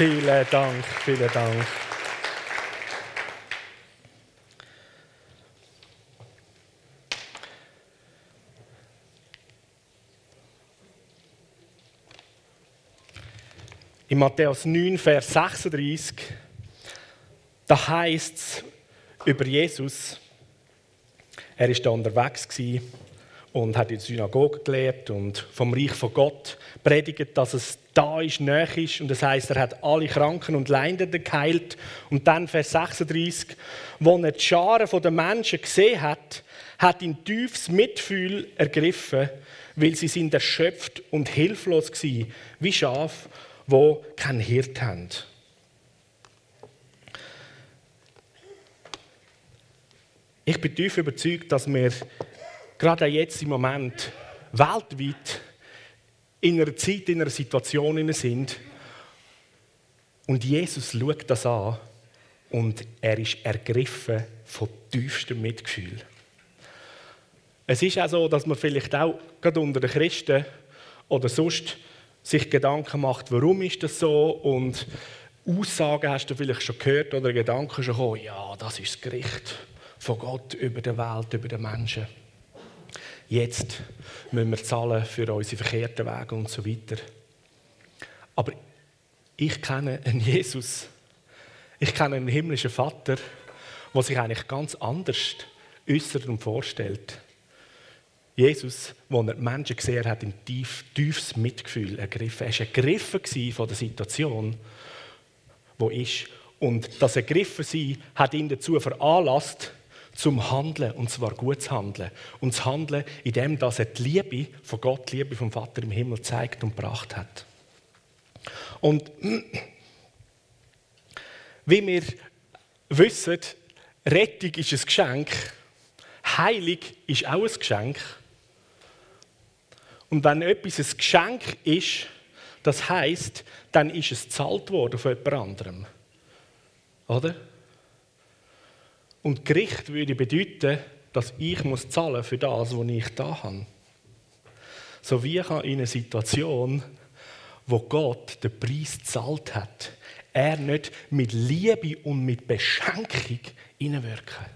Vielen Dank, vielen Dank. In Matthäus 9, Vers 36, da heißt es über Jesus, er war da unterwegs und hat in der Synagoge gelehrt und vom Reich von Gott predigt, dass es da ist, näher ist. Und das heißt, er hat alle Kranken und Leidenden geheilt. Und dann Vers 36, wo er die Scharen der Menschen gesehen hat, hat ihn tiefes Mitgefühl ergriffen, weil sie sind erschöpft und hilflos gewesen, wie Schaf, wo kein Hirt haben. Ich bin tief überzeugt, dass wir gerade jetzt im Moment weltweit in einer Zeit, in einer Situation sind und Jesus schaut das an und er ist ergriffen von tiefstem Mitgefühl. Es ist auch so, dass man vielleicht auch gerade unter den Christen oder sonst sich Gedanken macht, warum ist das so und Aussagen hast du vielleicht schon gehört oder Gedanken schon gekommen, ja, das ist das Gericht von Gott über die Welt, über den Menschen. Jetzt müssen wir zahlen für unsere verkehrten Wege und so weiter. Aber ich kenne einen Jesus, ich kenne einen himmlischen Vater, der sich eigentlich ganz anders äußert und vorstellt. Jesus, als er die Menschen gesehen hat, in tief, tiefes Mitgefühl ergriffen. Er war ergriffen von der Situation, wo ist. Und das Ergriffensein hat ihn dazu veranlasst, zum Handeln, und zwar gutes Handeln. Und das Handeln, indem er die Liebe von Gott, die Liebe vom Vater im Himmel zeigt und gebracht hat. Und wie wir wissen, Rettung ist ein Geschenk, Heilig ist auch ein Geschenk. Und wenn etwas ein Geschenk ist, das heißt, dann ist es zahlt worden von jemand anderem. Oder? Und Gericht würde bedeuten, dass ich muss zahlen für das, was ich da habe. So wie kann in einer Situation, wo Gott den Preis zahlt hat, er nicht mit Liebe und mit Beschenkung hineinwirken.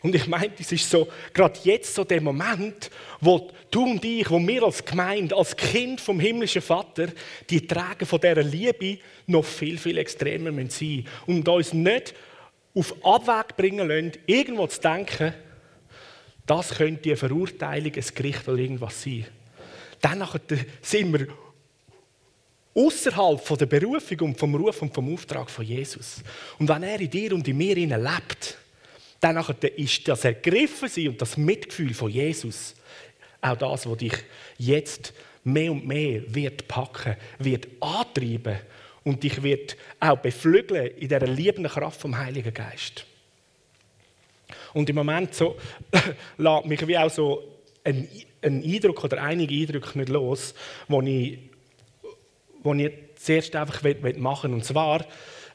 Und ich meine, das ist so, gerade jetzt so der Moment, wo du und ich, wo wir als Gemeinde, als Kind vom himmlischen Vater, die Träger von dieser Liebe noch viel, viel extremer sein müssen. Und uns nicht auf Abweg bringen lassen, irgendwo zu denken, das könnte eine Verurteilung, ein Gericht oder irgendwas sein. Dann sind wir außerhalb der Berufung und vom Ruf und vom Auftrag von Jesus. Und wenn er in dir und in mir lebt, dann ist das Ergriffensein und das Mitgefühl von Jesus auch das, was dich jetzt mehr und mehr wird packen, wird antreiben und dich wird auch beflügeln in dieser liebenden Kraft vom Heiligen Geist. Und im Moment so lässt mich wie auch so ein, ein Eindruck oder einige Eindrücke nicht los, wo ich, wo ich zuerst einfach machen will. Und zwar,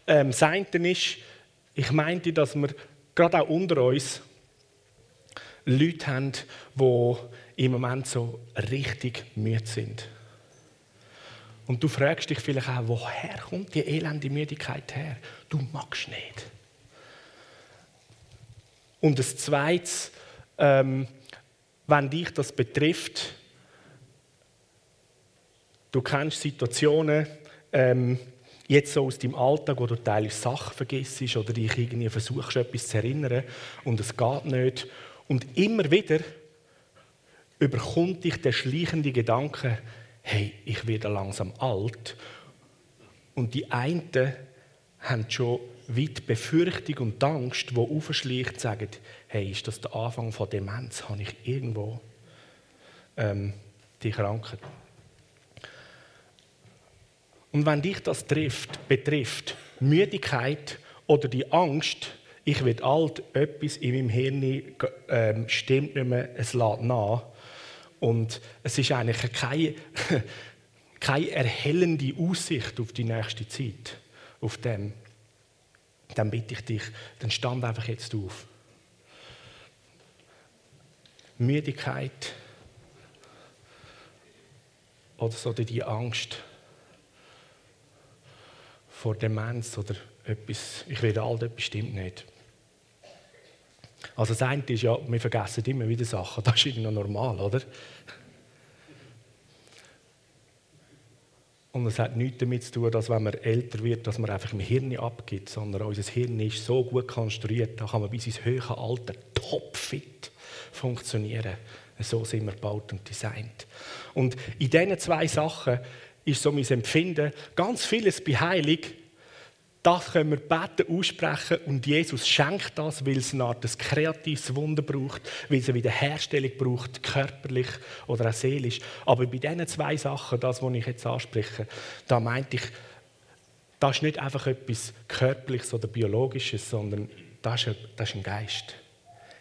ähm, das eine ist, ich meinte, dass wir gerade auch unter uns Leute haben, die im Moment so richtig müde sind. Und du fragst dich vielleicht auch, woher kommt die elende Müdigkeit her? Du magst nicht. Und das Zweite, ähm, wenn dich das betrifft, du kennst Situationen, ähm, jetzt so aus deinem Alltag, wo du teilweise Sachen vergisst oder dich irgendwie versuchst, etwas zu erinnern und es geht nicht. Und immer wieder überkommt dich der schleichende Gedanke, hey, ich werde langsam alt. Und die einen haben schon weit Befürchtung und Angst, die aufschleicht, sagen, hey, ist das der Anfang von Demenz? Habe ich irgendwo ähm, die Krankheit? Und wenn dich das trifft, betrifft, Müdigkeit oder die Angst, ich werde alt, etwas in meinem Hirn ähm, stimmt nicht mehr, es lädt nach, und es ist eigentlich keine, keine erhellende Aussicht auf die nächste Zeit. Auf dem. Dann bitte ich dich, dann stand einfach jetzt auf. Müdigkeit oder so die Angst. vor Demenz oder etwas, ich werde alt, etwas stimmt nicht. Also das eine ist ja, wir vergessen immer wieder Sachen, das ist irgendwie normal, oder? Und es hat nichts damit zu tun, dass wenn man älter wird, dass man einfach im Hirn abgibt, sondern unser Hirn ist so gut konstruiert, da kann man bis ins höhere Alter topfit funktionieren. So sind wir gebaut und designt. Und in diesen zwei Sachen ist so mein Empfinden, ganz vieles bei Heilung, das können wir beten, aussprechen und Jesus schenkt das, weil es eine Art des kreatives Wunder braucht, weil es eine Wiederherstellung braucht, körperlich oder auch seelisch. Aber bei diesen zwei Sachen, das, was ich jetzt anspreche, da meinte ich, das ist nicht einfach etwas Körperliches oder Biologisches, sondern das ist, ein, das ist ein Geist.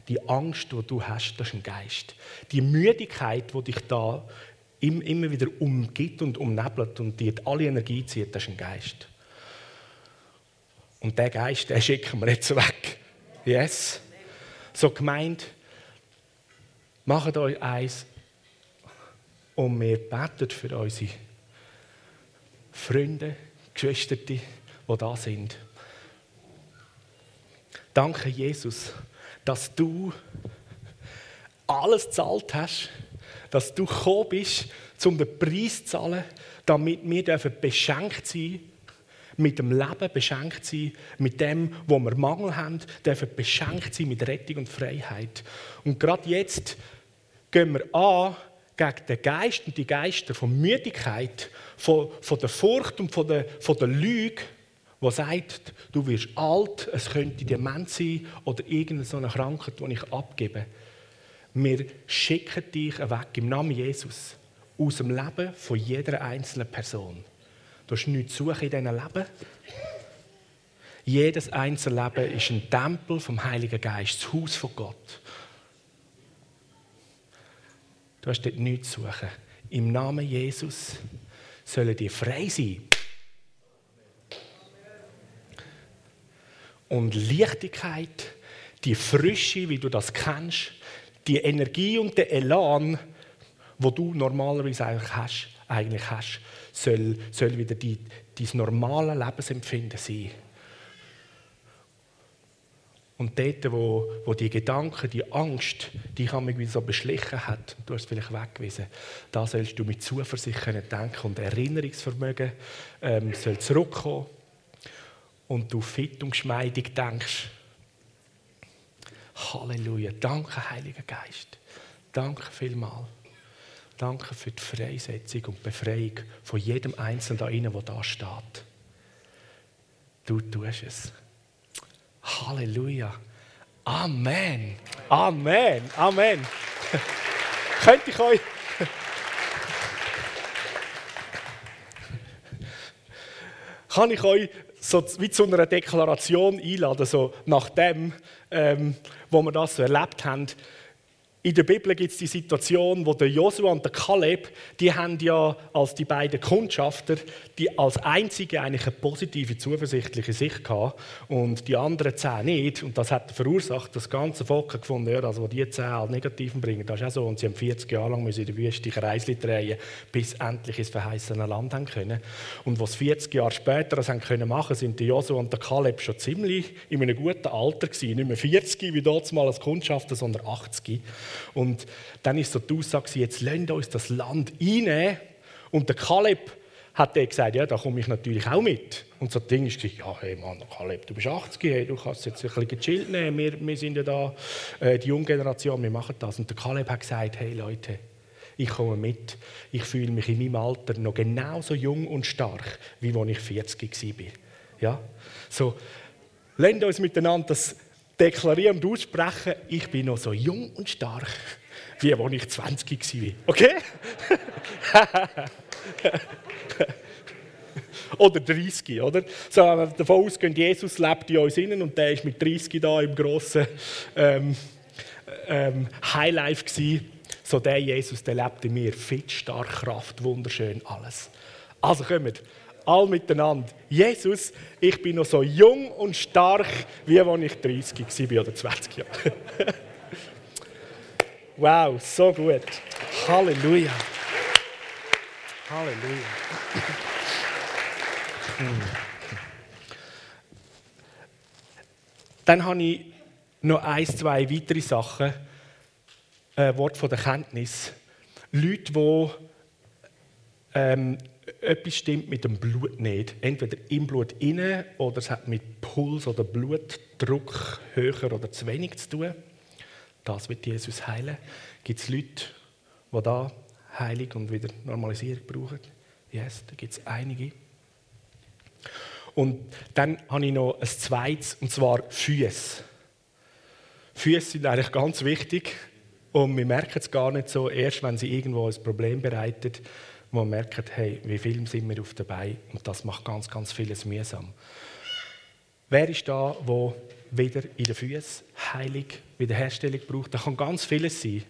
Die Angst, die du hast, das ist ein Geist. Die Müdigkeit, die dich da immer wieder umgibt und umnebelt und dir alle Energie zieht, das ist ein Geist. Und der Geist, den schicken wir jetzt weg. Yes. So gemeint, macht euch eins und wir beten für unsere Freunde, Geschwister, die da sind. Danke, Jesus, dass du alles zahlt hast, dass du gekommen bist, um den Preis zu zahlen, damit wir beschenkt sein dürfen mit dem Leben beschenkt sein, mit dem, wo wir Mangel haben, dürfen beschenkt sein mit Rettung und Freiheit. Und gerade jetzt gehen wir an gegen den Geist und die Geister von Müdigkeit, von, von der Furcht und von der, von der Lüge, wo sagt, du wirst alt, es könnte Demenz sein oder irgendeine Krankheit, die ich abgebe. Wir schicken dich weg im Namen Jesus aus dem Leben von jeder einzelnen Person. Du hast nichts zu suchen in diesem Leben. Jedes einzelne Leben ist ein Tempel vom Heiligen Geist, das Haus von Gott. Du hast dort nichts zu suchen. Im Namen Jesus sollen die frei sein. Und Leichtigkeit, die Frische, wie du das kennst, die Energie und der Elan, wo du normalerweise eigentlich hast, eigentlich hast soll, soll wieder die, dein normale Lebensempfinden sein. Und dort, wo, wo die Gedanken, die Angst, die kann mich so beschlichen hat, du hast es vielleicht weggewiesen, da sollst du mit Zuversicht denken und Erinnerungsvermögen ähm, soll zurückkommen und du fit und geschmeidig denkst. Halleluja. Danke, Heiliger Geist. Danke vielmals. Danke für die Freisetzung und Befreiung von jedem Einzelnen da innen, der da steht. Du tust es. Halleluja. Amen. Amen. Amen. Könnte ich euch. Kann ich euch so wie zu einer Deklaration einladen, so nach dem, ähm, wo wir das so erlebt haben, in der Bibel gibt es die Situation, wo der Josua und der Kaleb, die haben ja als die beiden Kundschafter, die als einzige eigentlich eine positive, zuversichtliche Sicht gehabt und die anderen zehn nicht. Und das hat verursacht, dass das ganze Volk gefunden hat, also die zehn als Negativen bringen. Das ist auch so. Und sie haben 40 Jahre lang in der Wüste Kreisli drehen, bis endlich ins verheißene Land haben können. Und was 40 Jahre später das haben können machen, sind die Josua und der Kaleb schon ziemlich in einem guten Alter gewesen. Nicht mehr 40 wie dort mal als Kundschafter, sondern 80. Und dann ist so die Aussage, jetzt lasst uns das Land einnehmen. Und der Kaleb hat dann gesagt, ja, da komme ich natürlich auch mit. Und so das Ding ist, ja, hey Mann, Kaleb, du bist 80, hey, du kannst jetzt ein bisschen gechillt nehmen, wir, wir sind ja da, äh, die junge Generation, wir machen das. Und der Kaleb hat gesagt, hey Leute, ich komme mit, ich fühle mich in meinem Alter noch genauso jung und stark, wie als ich 40 war. Ja? So, lasst uns miteinander das deklarieren und aussprechen, ich bin noch so jung und stark, wie als ich 20 war. Okay? oder 30, oder? So, wenn wir davon ausgehen, Jesus lebt in uns innen und der ist mit 30 da im grossen ähm, ähm, Highlife gewesen. So der Jesus, der lebt in mir, fit, stark, Kraft, wunderschön, alles. Also kommt, all miteinander. Jesus, ich bin noch so jung und stark, wie als ich 30 war oder 20 Jahre. wow, so gut. Halleluja. Halleluja. Dann habe ich noch ein, zwei weitere Sachen. Ein Wort von der Kenntnis. Leute, die ähm, etwas stimmt mit dem Blut nicht. Entweder im Blut inne oder es hat mit Puls oder Blutdruck höher oder zu wenig zu tun. Das wird Jesus heilen. Gibt es Leute, die da Heilung und wieder Normalisierung brauchen? Yes, da gibt es einige. Und dann habe ich noch ein zweites, und zwar Füße. Füße sind eigentlich ganz wichtig und wir merken es gar nicht so, erst wenn sie irgendwo ein Problem bereitet, man merkt, hey, wie viel sind wir auf dabei und das macht ganz, ganz vieles mühsam. Wer ist da, wo wieder in den Füßen Heilung, Wiederherstellung braucht? Da kann ganz vieles sein.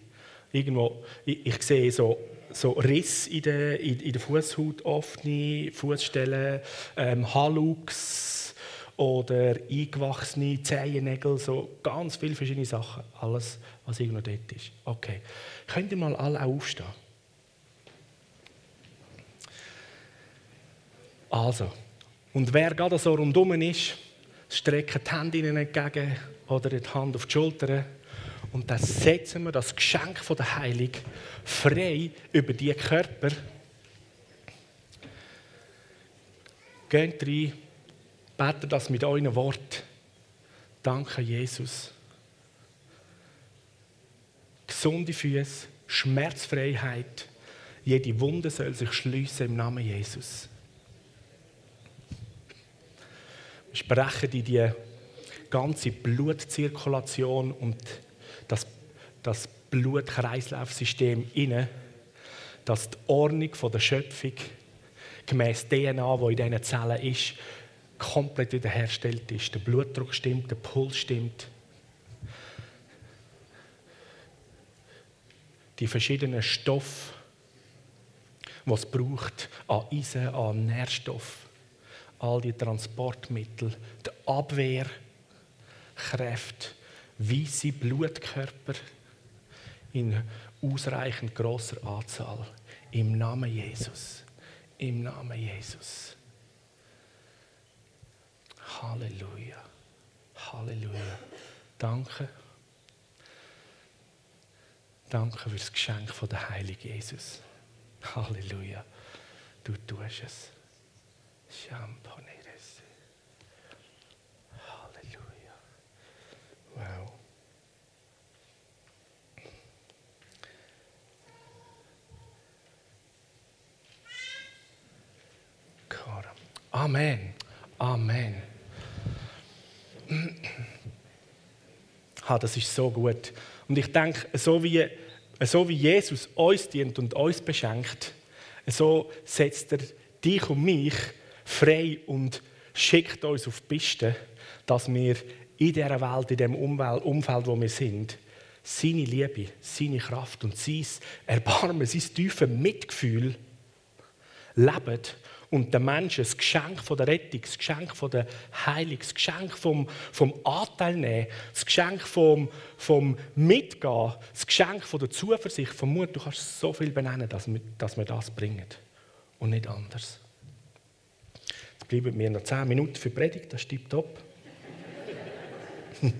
Irgendwo, ich, ich sehe so so Riss in der, in, in der Fußhaut, offene Fußstellen, ähm, Halux oder eingewachsene Zehennägel, so ganz viele verschiedene Sachen. Alles, was irgendwo dort ist. Okay. Könnt ihr mal alle aufstehen? Also, und wer gerade so rundum ist, streckt die Hände ihnen entgegen oder die Hand auf die Schulter und dann setzen wir das Geschenk von der Heilung frei über die Körper. Geht rein, betet das mit euren Worten. Danke, Jesus. Gesunde Füße, Schmerzfreiheit. Jede Wunde soll sich schließen im Namen Jesus. Wir sprechen in die ganze Blutzirkulation und das, das Blutkreislaufsystem inne, dass die Ordnung der Schöpfung gemäß DNA, wo in diesen Zellen ist, komplett wiederhergestellt ist. Der Blutdruck stimmt, der Puls stimmt. Die verschiedenen Stoffe, die es braucht, an Eisen, an Nährstoff, all die Transportmittel, die Abwehrkräfte, weiße Blutkörper in ausreichend großer Anzahl. Im Namen Jesus. Im Namen Jesus. Halleluja. Halleluja. Danke. Danke für das Geschenk von der Heiligen Jesus. Halleluja. Du tust es. Shampoo. Wow. Amen. Amen. Ha, das ist so gut. Und ich denke, so wie, so wie Jesus uns dient und uns beschenkt, so setzt er dich und mich frei und schickt uns auf die Piste, dass wir in dieser Welt, in dem Umfeld, wo wir sind, seine Liebe, seine Kraft und sein Erbarmen, sein tiefes Mitgefühl leben und den Menschen das Geschenk von der Rettung, das Geschenk von der Heilung, das Geschenk vom, vom Anteil das Geschenk vom, vom Mitgehen, das Geschenk von der Zuversicht, vom Mut. Du kannst so viel benennen, dass wir, dass wir das bringen und nicht anders. Bleiben mir noch zehn Minuten für die Predigt, das stimmt top.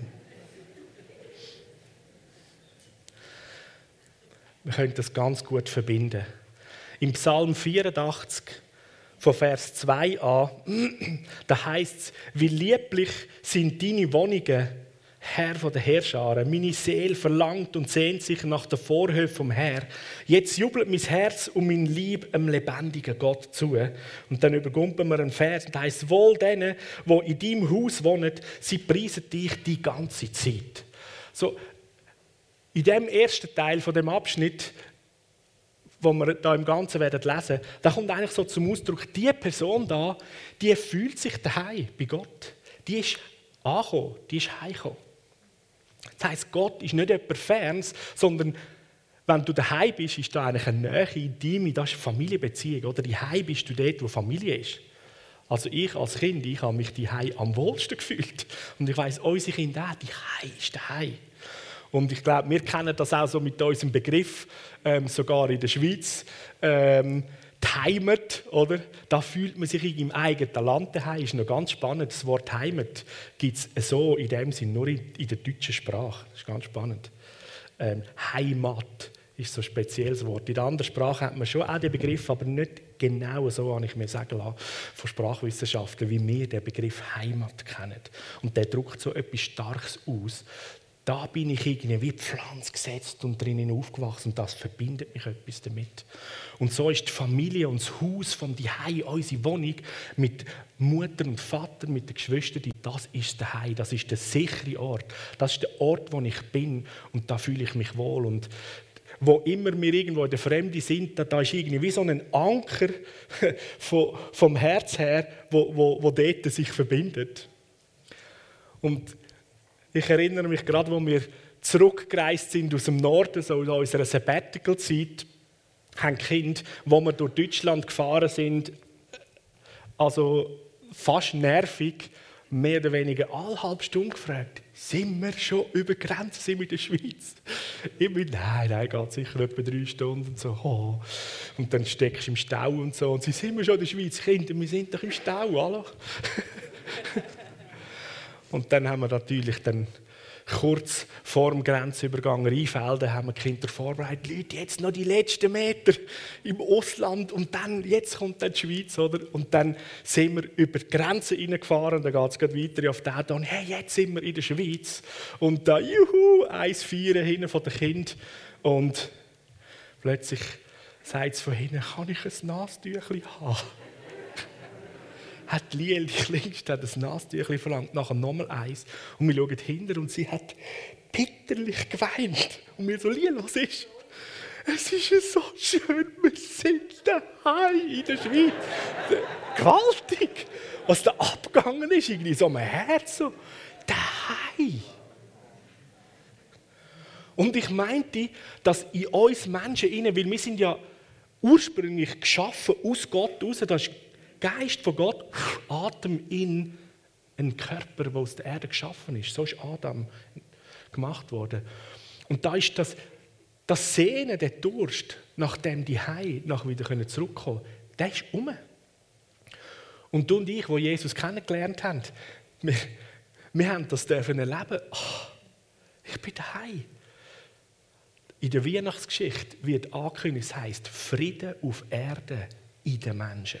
Wir können das ganz gut verbinden. Im Psalm 84, von Vers 2 an, da heißt es, wie lieblich sind deine Wohnungen, Herr von der Herrscharen. Meine Seele verlangt und sehnt sich nach der Vorhöfe vom Herr. Jetzt jubelt mein Herz und mein Lieb einem lebendigen Gott zu. Und dann übergumpen wir einen Vers und heißt: Wohl denen, wo in deinem Haus wohnen, sie preisen dich die ganze Zeit. So, in dem ersten Teil von dem Abschnitt wo wir da im Ganzen werden lesen, da kommt eigentlich so zum Ausdruck, die Person da, die fühlt sich daheim bei Gott. Die ist angekommen, die ist heimgekommen. Das heisst, Gott ist nicht jemand Ferns, sondern wenn du daheim bist, ist da eigentlich eine Nähe, intime, das ist Familienbeziehung. Oder daheim bist du dort, wo Familie ist. Also ich als Kind, ich habe mich daheim am wohlsten gefühlt. Und ich weiß, unsere Kinder auch, daheim ist daheim. Und ich glaube, wir kennen das auch so mit unserem Begriff, ähm, sogar in der Schweiz. Ähm, Heimat, oder? Da fühlt man sich im eigenen Land daheim. Ist noch ganz spannend. Das Wort Heimat gibt es so in dem Sinn nur in, in, der deutschen Sprache. Das ist ganz spannend. Ähm, Heimat ist so ein spezielles Wort. In der anderen Sprache hat man schon auch den Begriff, aber nicht genau so, habe ich mir sagen lassen, von Sprachwissenschaftlern, wie wir den Begriff Heimat kennen. Und der drückt so etwas Starkes aus. Da bin ich irgendwie wie Pflanz gesetzt und drinnen aufgewachsen und das verbindet mich etwas damit. Und so ist die Familie und das Haus von die unsere Wohnung mit Mutter und Vater, mit den Geschwistern, das ist der Heim, das ist der sichere Ort. Das ist der Ort, wo ich bin und da fühle ich mich wohl. Und wo immer wir irgendwo in der Fremde sind, da, ist irgendwie wie so ein Anker vom Herz her, wo, wo, wo dort sich verbindet. Und ich erinnere mich gerade, wo wir zurückgereist sind aus dem Norden, so in unserer Sabbatical-Zeit, haben Kinder, wo wir durch Deutschland gefahren sind, also fast nervig, mehr oder weniger alle halbe Stunde gefragt, sind wir schon über die Grenze, sind wir in der Schweiz? Ich bin, nein, nein, geht sicher etwa drei Stunden und so. Oh. Und dann steckst du im Stau und so. Und sie sind wir schon in der Schweiz? Kinder, wir sind doch im Stau, hallo? Und dann haben wir natürlich dann kurz vor dem Grenzübergang Rheinfelden haben wir die Kinder vorbereitet. Leute, jetzt noch die letzten Meter im Ausland und dann, jetzt kommt dann die Schweiz, oder? Und dann sind wir über die Grenze reingefahren, dann geht es weiter auf den Ton. Hey, jetzt sind wir in der Schweiz. Und da, juhu, eins Vieren hinten von den Kindern. Und plötzlich sagt es von hinten, kann ich ein Nastüchchen haben? Hat Liel, die Klingste, hat ein Nastüchchen verlangt, nachher nochmal eins. Und wir schauen hinter und sie hat bitterlich geweint. Und wir so, Liel, was ist? Es ist so schön, wir sind daheim in der Schweiz. Gewaltig, was da abgegangen ist, irgendwie so mein Herz so, daheim. Und ich meinte, dass in uns Menschen weil wir sind ja ursprünglich geschaffen aus Gott raus, das ist Geist von Gott, Atem in einen Körper, der aus der Erde geschaffen ist. So ist Adam gemacht worden. Und da ist das, das Sehnen, der Durst, nachdem die Hei nach wieder zurückkommen können, der ist um. Und du und ich, wo Jesus kennengelernt haben, wir, wir haben das dürfen erleben. Oh, ich bin daheim. In der Weihnachtsgeschichte wird angekündigt, es heißt Frieden auf Erde in den Menschen.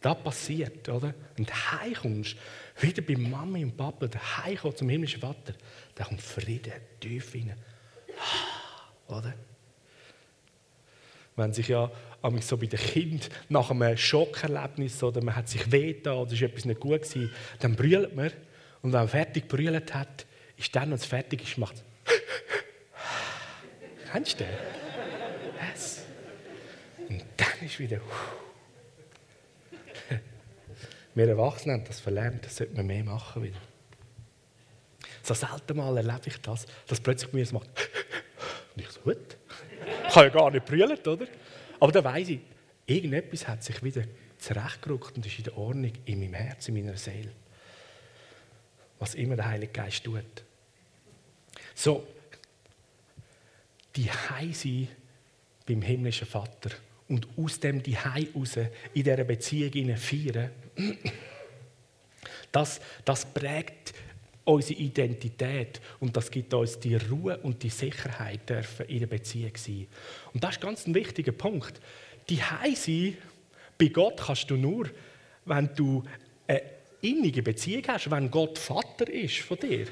Das passiert, oder? Und heimkommst, wieder bei Mami und Papa, heimkommst zum himmlischen Vater, da kommt Frieden tief rein. Oder? Wenn sich ja so bei den Kindern nach einem Schockerlebnis oder man hat sich wehgetan oder ist etwas nicht gut gewesen, dann brüllt man. Und wenn man fertig brüllt hat, ist dann, wenn es fertig ist, macht es. Kennst du den? Yes. Und dann ist wieder. Wir Erwachsenen haben das verlernt, das sollte man mehr machen wieder. So selten mal erlebe ich das, dass plötzlich mir es macht. Und ich so, gut. Ich habe ja gar nicht brüllt, oder? Aber dann weiss ich, irgendetwas hat sich wieder zurechtgerückt und ist in der Ordnung in meinem Herz, in meiner Seele. Was immer der Heilige Geist tut. So, die Heise beim himmlischen Vater und aus dem die Hei raus in dieser Beziehung feiern, das, das prägt unsere Identität und das gibt uns die Ruhe und die Sicherheit, dürfen in der Beziehung sein. Und das ist ganz ein wichtiger Punkt. Die Hei sein bei Gott kannst du nur, wenn du eine innige Beziehung hast, wenn Gott Vater ist von dir.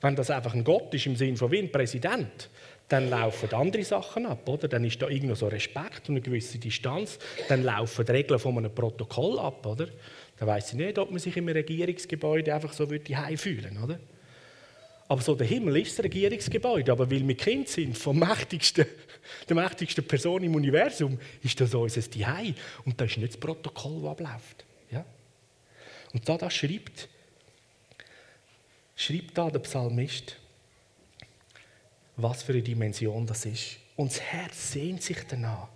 Wenn das einfach ein Gott ist im Sinne von wie ein Präsident, dann laufen andere Sachen ab, oder? Dann ist da irgendwo so Respekt und eine gewisse Distanz. Dann laufen die Regeln von einem Protokoll ab, oder? Dann weiß ich nicht, ob man sich im Regierungsgebäude einfach so würde fühlen, oder? Aber so der Himmel ist das Regierungsgebäude, aber weil wir Kind sind vom mächtigsten, der mächtigsten Person im Universum, ist das unser Zuhause. Und da ist nicht das Protokoll, das abläuft. Ja? Und da das schreibt, schreibt da der Psalmist, was für eine Dimension das ist. Und das Herz sehnt sich danach.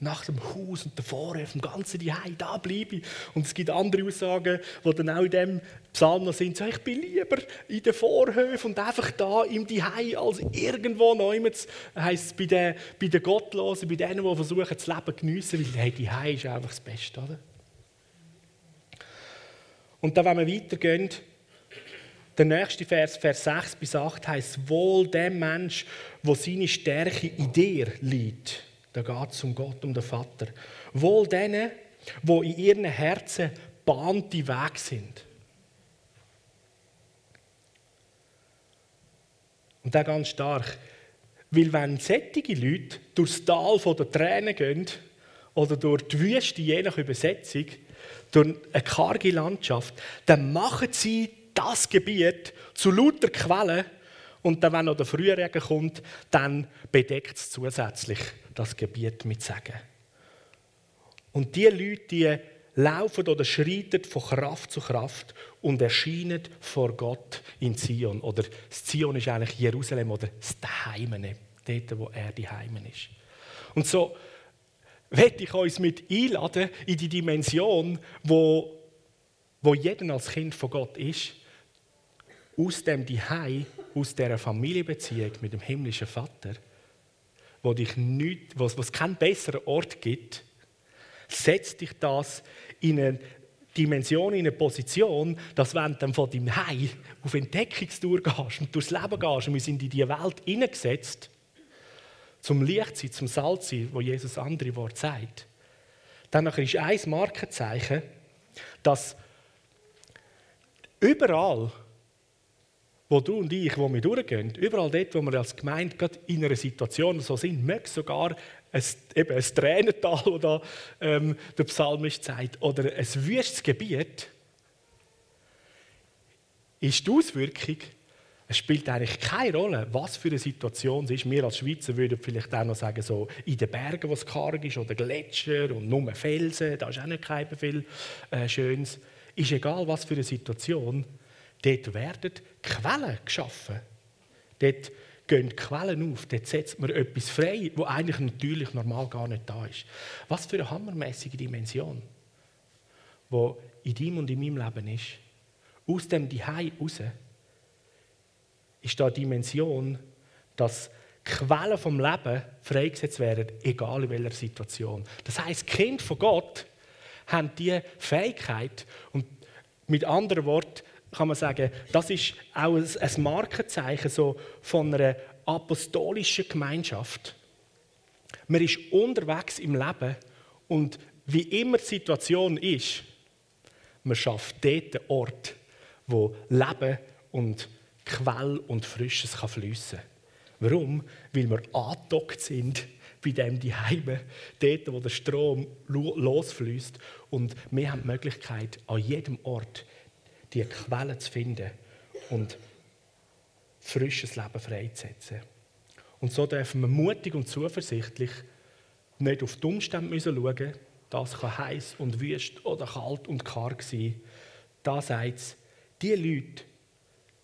nach dem Haus und der Vorhof, dem ganzen Zuhause, da bleibe ich. Und es gibt andere Aussagen, die dann auch in diesem Psalm noch sind, so, ich bin lieber in den Vorhöfen und einfach da im Zuhause als irgendwo noch. heisst es bei den, bei den Gottlosen, bei denen, die versuchen, das Leben zu geniessen, weil hey, die ist einfach das Beste, oder? Und dann, wenn wir weitergehen, der nächste Vers, Vers 6 bis 8, heißt: Wohl dem Mensch, wo seine Stärke in dir liegt. Da geht es um Gott, um den Vater. Wohl denen, wo in ihren Herzen bahnte Weg sind. Und da ganz stark. Weil wenn sättige Leute durchs Tal der Tränen gehen oder durch die Wüste, je nach Übersetzung, durch eine karge Landschaft, dann machen sie das Gebiet zu lauter Quellen und dann, wenn noch der Frühregen kommt, dann bedeckt es zusätzlich das Gebiet mit Segen. Und die Leute, die laufen oder schreiten von Kraft zu Kraft und erscheinen vor Gott in Zion. Oder Zion ist eigentlich Jerusalem oder das Daheim, dort, wo er die Heimen ist. Und so werde ich uns mit einladen in die Dimension, wo, wo jeder als Kind von Gott ist, aus dem Dihei, aus dieser Familienbeziehung mit dem himmlischen Vater, wo dich nicht, wo es keinen besseren Ort gibt, setzt dich das in eine Dimension, in eine Position, dass wenn du dann von deinem Hai auf Entdeckungstour gehst und durchs Leben gehst und wir sind in diese Welt hineingesetzt, zum Licht sein, zum Salz sein, wo Jesus andere Worte sagt, dann ist ein Markenzeichen, dass überall, wo du und ich, wo wir durchgehen, überall dort, wo wir als Gemeinde gerade in einer Situation so sind, möge sogar ein, eben ein Tränental, das da, ähm, der Psalmist sagt, oder ein wüstes Gebiet, ist die Auswirkung, es spielt eigentlich keine Rolle, was für eine Situation es ist. Wir als Schweizer würden vielleicht auch noch sagen, so in den Bergen, wo es karg ist, oder Gletscher und nur Felsen, da ist auch nicht viel äh, Schönes. Ist egal, was für eine Situation, dort werden Quellen geschaffen. Dort gehen Quellen auf, dort setzt man etwas frei, wo eigentlich natürlich normal gar nicht da ist. Was für eine hammermäßige Dimension, wo in deinem und in meinem Leben ist. Aus dem Dihei raus ist da eine Dimension, dass Quellen vom Leben freigesetzt werden, egal in welcher Situation. Das heißt, Kind von Gott haben die Fähigkeit und mit anderen Worten kann man sagen, das ist auch ein Markenzeichen so von einer apostolischen Gemeinschaft. Man ist unterwegs im Leben und wie immer die Situation ist, man schafft dort einen Ort, wo Leben und Quell und Frisches kann fließen kann. Warum? Weil wir angedockt sind bei dem die Heime, dort, wo der Strom losfließt. Und wir haben die Möglichkeit, an jedem Ort die Quelle zu finden und frisches Leben freizusetzen. Und so dürfen wir mutig und zuversichtlich nicht auf die Umstände schauen das kann heiß und wüst oder kalt und karg sein. Da sagt es, die Leute,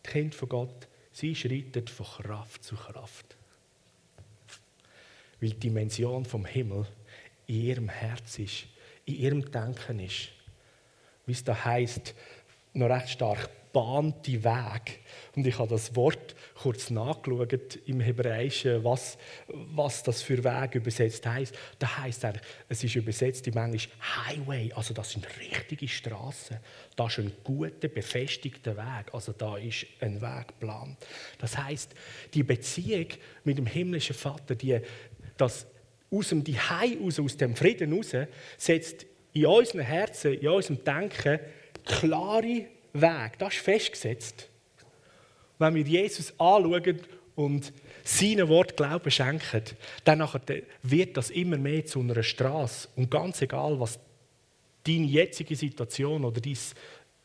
die Kinder von Gott, sie schreiten von Kraft zu Kraft. Weil die Dimension vom Himmel in ihrem Herz ist, in ihrem Denken ist. Wie es da heißt, noch recht stark bahnte Weg. Und ich habe das Wort kurz nachgeschaut im Hebräischen, was, was das für Weg übersetzt heißt. Da heißt er, es ist übersetzt im Englisch Highway, also das sind richtige Straßen. Da ist ein guter, befestigter Weg, also da ist ein Weg geplant. Das heißt, die Beziehung mit dem himmlischen Vater, die, das aus dem Dihei aus, aus dem Frieden raus, setzt in unseren Herzen, in unserem Denken klare Weg. Das ist festgesetzt. Wenn wir Jesus anschauen und seinem Wort Glauben schenken, dann wird das immer mehr zu einer Straße. Und ganz egal, was deine jetzige Situation oder dein,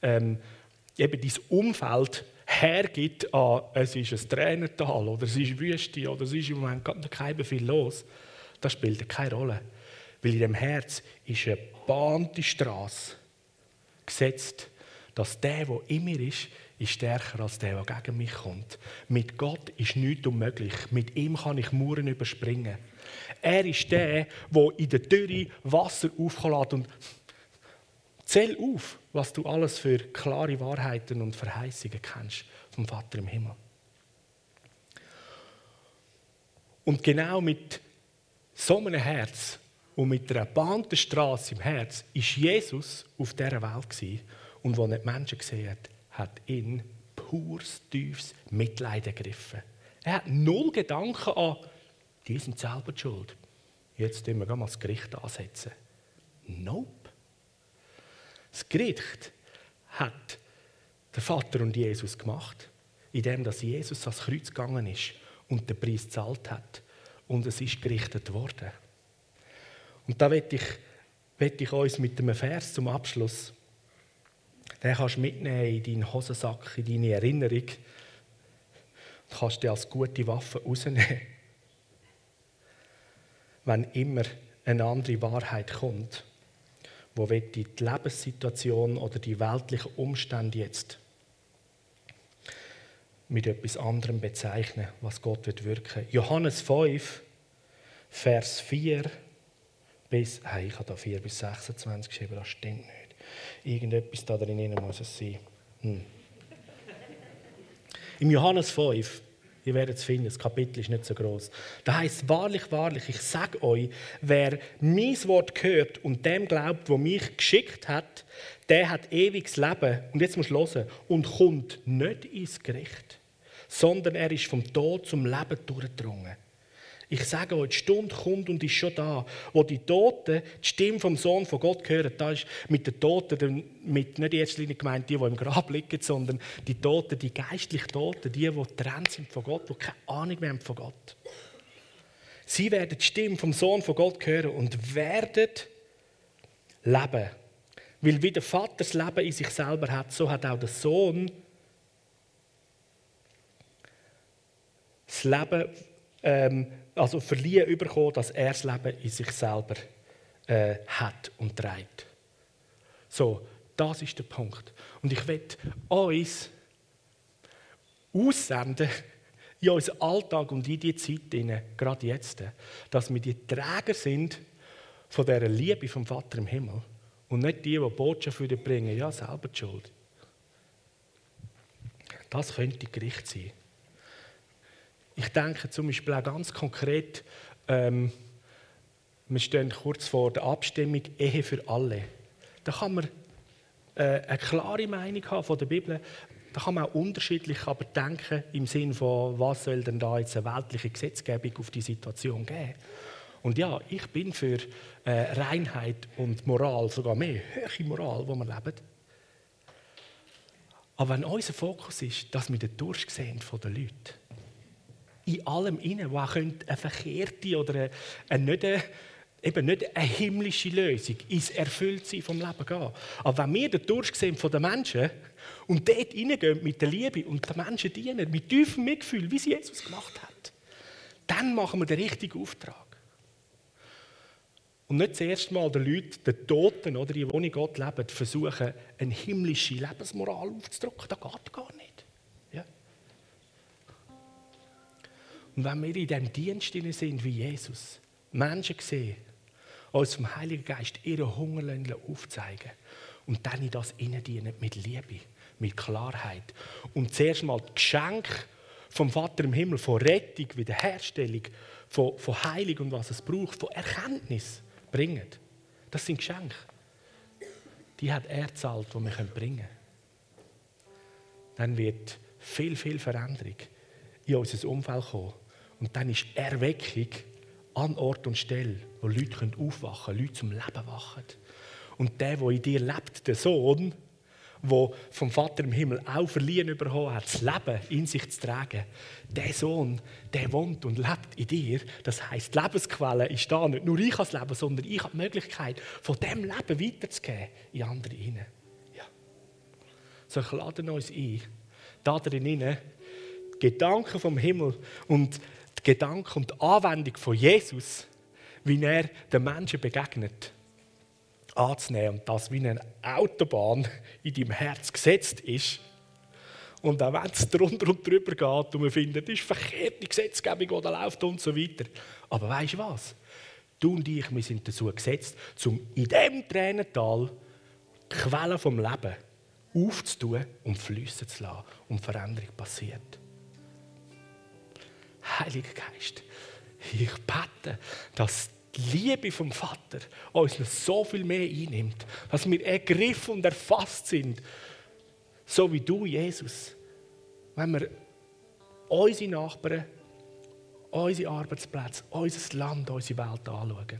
ähm, eben dein Umfeld hergibt an, es ist ein Tränental oder es ist Wüste oder es ist im Moment kein viel los, das spielt keine Rolle. Weil in dem Herz ist eine bahnte Straße gesetzt, dass der, der in mir ist, ist stärker als der, der gegen mich kommt. Mit Gott ist nichts unmöglich. Mit ihm kann ich Muren überspringen. Er ist der, der in der Türe Wasser auflädt und zähl auf, was du alles für klare Wahrheiten und Verheißungen kennst vom Vater im Himmel. Und genau mit so einem Herz und mit einer bahnten Straße im Herz ist Jesus auf dieser Welt und wo nicht Menschen gesehen hat, hat ihn pures, tiefes Mitleid ergriffen. Er hat null Gedanken an, die sind selber die schuld. Jetzt müssen wir mal das Gericht ansetzen. Nope. Das Gericht hat der Vater und Jesus gemacht, indem dass Jesus ans Kreuz gegangen ist und den Preis gezahlt hat. Und es ist gerichtet worden. Und da werde ich, werde ich uns mit einem Vers zum Abschluss den kannst du mitnehmen in deinen Hosensack, in deine Erinnerung. Du kannst dir als gute Waffe rausnehmen. Wenn immer eine andere Wahrheit kommt, wo die Lebenssituation oder die weltlichen Umstände jetzt mit etwas anderem bezeichnen, was Gott wird wirken. Johannes 5, Vers 4 bis, hey, ich habe da 4 bis 26 geschrieben, das stimmt nicht. Irgendetwas da drin muss es sein. Hm. Im Johannes 5, ihr werdet es finden, das Kapitel ist nicht so groß. Da heißt wahrlich, wahrlich, ich sage euch, wer mein Wort hört und dem glaubt, wo mich geschickt hat, der hat ewiges Leben. Und jetzt musst du hören. Und kommt nicht ins Gericht, sondern er ist vom Tod zum Leben durchgedrungen. Ich sage euch, die Stunde kommt und ist schon da, wo die Toten die Stimme vom Sohn von Gott hören. Da ist mit den Toten mit nicht Linie gemeint die, die im Grab liegen, sondern die Toten, die geistlich Toten, die, die getrennt sind von Gott, die keine Ahnung mehr haben von Gott. Sie werden die Stimme vom Sohn von Gott hören und werden leben. Weil wie der Vater das Leben in sich selber hat, so hat auch der Sohn das Leben ähm, also verliehen bekommen, dass er das Leben in sich selber äh, hat und trägt. So, das ist der Punkt. Und ich will uns aussenden in unseren Alltag und in die Zeit, hinein, gerade jetzt, dass wir die Träger sind von dieser Liebe vom Vater im Himmel und nicht die, die Botschaft bringen, ja, selber die Schuld. Das könnte Gericht sein. Ich denke zum Beispiel auch ganz konkret, ähm, wir stehen kurz vor der Abstimmung Ehe für alle. Da kann man äh, eine klare Meinung haben von der Bibel. Da kann man auch unterschiedlich aber denken im Sinne von, was soll denn da jetzt eine weltliche Gesetzgebung auf die Situation geben. Und ja, ich bin für äh, Reinheit und Moral, sogar mehr, höhere Moral, wo wir leben. Aber wenn unser Fokus ist, dass wir den Durst sehen von den Leuten, in allem inne, wo auch eine verkehrte oder eine, eine nicht, eine, eben nicht eine himmlische Lösung ins Erfülltsein vom Leben gehen. Aber wenn wir den Durchsehen von den Menschen und dort hineingehen mit der Liebe und den Menschen dienen, mit tiefem Mitgefühl, wie es Jesus gemacht hat, dann machen wir den richtigen Auftrag. Und nicht zuerst mal den Leuten, den Toten, oder die ohne Gott leben, versuchen, eine himmlische Lebensmoral aufzudrücken. Das geht gar nicht. Und wenn wir in diesem Dienst sind wie Jesus, Menschen sehen, uns vom Heiligen Geist ihre Hunger aufzeigen und dann in das dienen mit Liebe, mit Klarheit. Und zuerst mal das Geschenk vom Vater im Himmel, von Rettung, Wiederherstellung, von, von Heilung und was es braucht, von Erkenntnis bringen. Das sind Geschenke. Die hat er zahlt, die wir bringen können. Dann wird viel, viel Veränderung in unser Umfeld kommen. Und dann ist Erweckung an Ort und Stelle, wo Leute aufwachen können, Leute zum Leben wachen. Und der, der in dir lebt, der Sohn, der vom Vater im Himmel auch verliehen bekommen hat, das Leben in sich zu tragen, der Sohn, der wohnt und lebt in dir. Das heißt, die Lebensquelle ist da. Nicht nur ich das Leben, sondern ich habe die Möglichkeit, von diesem Leben weiterzugeben in andere hinein. Ja. So, ich lade uns ein, da drin, Gedanken vom Himmel und die Gedanken und die Anwendung von Jesus, wie er den Menschen begegnet, anzunehmen und das wie eine Autobahn in deinem Herz gesetzt ist Und auch wenn es drunter und drüber geht und wir finden, das ist verkehrt, die Gesetzgebung, die da läuft und so weiter. Aber weißt du was? Du und ich, wir sind dazu gesetzt, um in diesem Tränental die Quellen vom Leben aufzutun und fließen zu lassen und Veränderung passiert. Heiliger Geist, ich bete, dass die Liebe vom Vater uns noch so viel mehr einnimmt, dass wir ergriffen und erfasst sind, so wie du, Jesus. Wenn wir unsere Nachbarn, unsere Arbeitsplätze, unser Land, unsere Welt anschauen.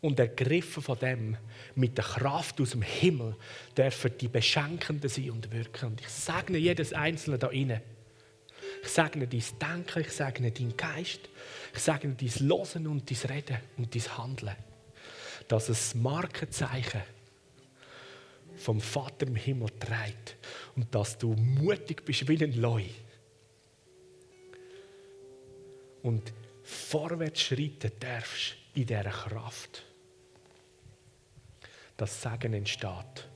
Und ergriffen von dem, mit der Kraft aus dem Himmel, dürfen die Beschenkenden sein und wirken. Und ich segne jedes Einzelne da inne. Ich segne dein Denken, ich segne deinen Geist, ich segne dein Losen und dein Reden und dein Handeln. Dass es Markenzeichen vom Vater im Himmel trägt und dass du mutig bist wie ein Leu. Und vorwärts schreiten darfst in dieser Kraft. Das Segen entsteht.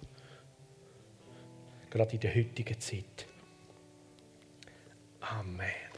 Gerade in der heutigen Zeit. Amen.